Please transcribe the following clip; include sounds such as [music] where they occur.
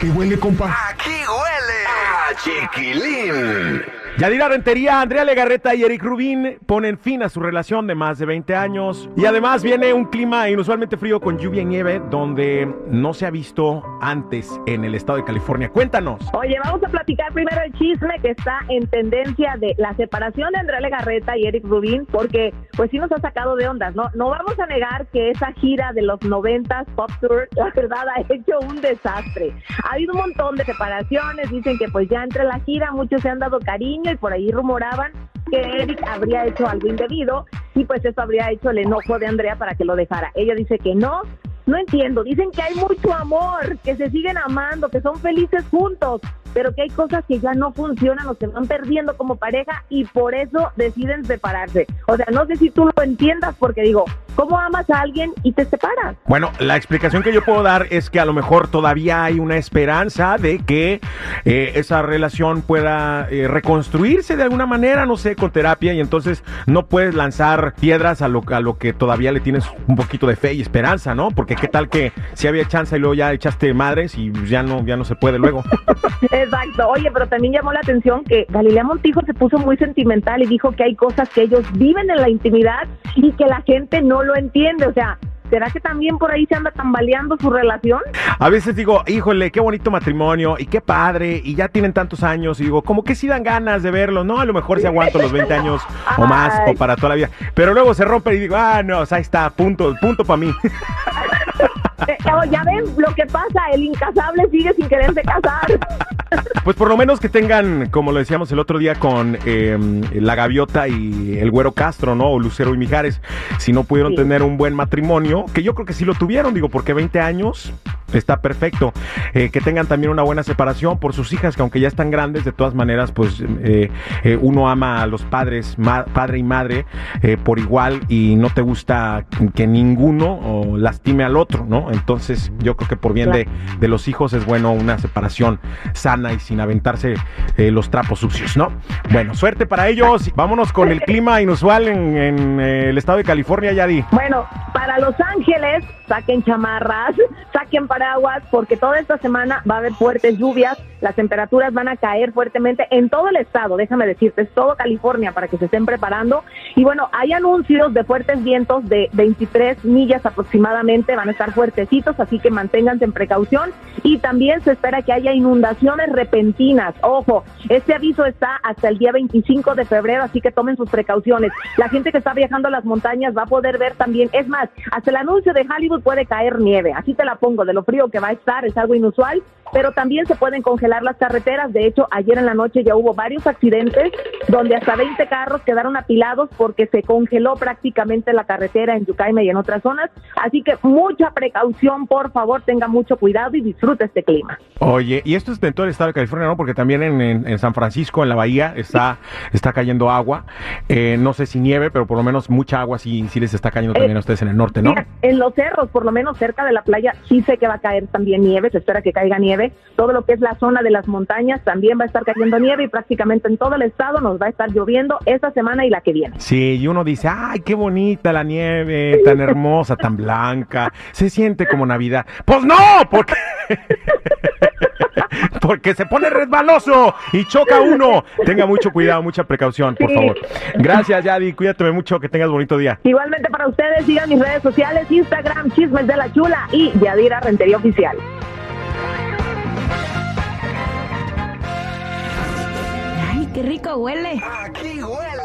qué huele, compa? Aquí huele a chiquilín. Yadira Rentería, Andrea Legarreta y Eric Rubín ponen fin a su relación de más de 20 años. Y además viene un clima inusualmente frío con lluvia y nieve donde no se ha visto antes en el estado de California. Cuéntanos. Oye, vamos a platicar primero el chisme que está en tendencia de la separación de Andrea Legarreta y Eric Rubin, porque pues sí nos ha sacado de ondas, ¿no? No vamos a negar que esa gira de los 90 Pop Tour, [laughs] la verdad, ha hecho un desastre. Ha habido un montón de separaciones, dicen que pues ya entre la gira muchos se han dado cariño y por ahí rumoraban que Eric habría hecho algo indebido y pues eso habría hecho el enojo de Andrea para que lo dejara. Ella dice que no, no entiendo, dicen que hay mucho amor, que se siguen amando, que son felices juntos, pero que hay cosas que ya no funcionan o se van perdiendo como pareja y por eso deciden separarse. O sea, no sé si tú lo entiendas porque digo, ¿cómo amas a alguien y te separas? Bueno, la explicación que yo puedo dar es que a lo mejor todavía hay una esperanza de que eh, esa relación pueda eh, reconstruirse de alguna manera, no sé, con terapia y entonces no puedes lanzar piedras a lo, a lo que todavía le tienes un poquito de fe y esperanza, ¿no? Porque qué tal que si había chance y luego ya echaste madres y ya no, ya no se puede luego. [laughs] Exacto. Oye, pero también llamó la atención que Galilea Montijo se puso muy sentimental y dijo que hay cosas que ellos viven en la intimidad y que la gente no lo entiende. O sea, ¿será que también por ahí se anda tambaleando su relación? A veces digo, híjole, qué bonito matrimonio y qué padre, y ya tienen tantos años, y digo, como que sí dan ganas de verlo, ¿no? A lo mejor si aguanto los 20 años o más, o para toda la vida. Pero luego se rompe y digo, ah, no, o sea, ahí está, punto, punto para mí. [laughs] Eh, ya ven lo que pasa, el incasable sigue sin quererse casar. Pues por lo menos que tengan, como lo decíamos el otro día con eh, la gaviota y el güero Castro, ¿no? O Lucero y Mijares, si no pudieron Sí. tener un buen matrimonio, que yo creo que sí lo tuvieron, digo, porque 20 años está perfecto. Eh, que tengan también una buena separación por sus hijas, que aunque ya están grandes, de todas maneras, pues eh, eh, uno ama a los padres, ma- padre y madre, eh, por igual y no te gusta que ninguno lastime al otro, ¿no? Entonces yo creo que por bien de, de los hijos es bueno una separación sana y sin aventarse los trapos sucios, ¿no? Bueno, suerte para ellos. Vámonos con el clima inusual en, en, el estado de California, Yadi. Bueno, para Los Ángeles, saquen chamarras, saquen paraguas, porque toda esta semana va a haber fuertes lluvias, las temperaturas van a caer fuertemente en todo el estado, déjame decirte, es todo California para que se estén preparando. Y bueno, hay anuncios de fuertes vientos de 23 millas aproximadamente, van a estar fuertecitos, así que manténganse en precaución. Y también se espera que haya inundaciones repentinas. Ojo, este aviso está hasta el día 25 de febrero, así que tomen sus precauciones. La gente que está viajando a las montañas va a poder ver también, es más, hasta el anuncio de Hollywood puede caer nieve, así te la pongo, de lo frío que va a estar, es algo inusual, pero también se pueden congelar las carreteras. De hecho, ayer en la noche ya hubo varios accidentes donde hasta 20 carros quedaron apilados porque se congeló prácticamente la carretera en Yucaipa y en otras zonas. Así que mucha precaución, por favor, tenga mucho cuidado y disfrute este clima. Oye, y esto es en todo el estado de California, ¿no? Porque también en, en- en San Francisco, en la bahía, está, está cayendo agua. Eh, no sé si nieve, pero por lo menos mucha agua sí, sí les está cayendo también a ustedes en el norte, ¿no? Mira, en los cerros, por lo menos cerca de la playa, sí sé que va a caer también nieve, se espera que caiga nieve. Todo lo que es la zona de las montañas también va a estar cayendo nieve y prácticamente en todo el estado nos va a estar lloviendo esta semana y la que viene. Sí, y uno dice, ay, qué bonita la nieve, tan hermosa, tan blanca, se siente como Navidad. Pues no, porque, [laughs] porque se pone resbaloso y choca uno. Tenga mucho cuidado, mucha precaución, por Sí. favor. Gracias, Yadi, cuídate mucho, que tengas bonito día. Igualmente para ustedes, sigan mis redes sociales, Instagram, Chismes de la Chula y Yadira Rentería Oficial. Qué rico huele. Aquí huele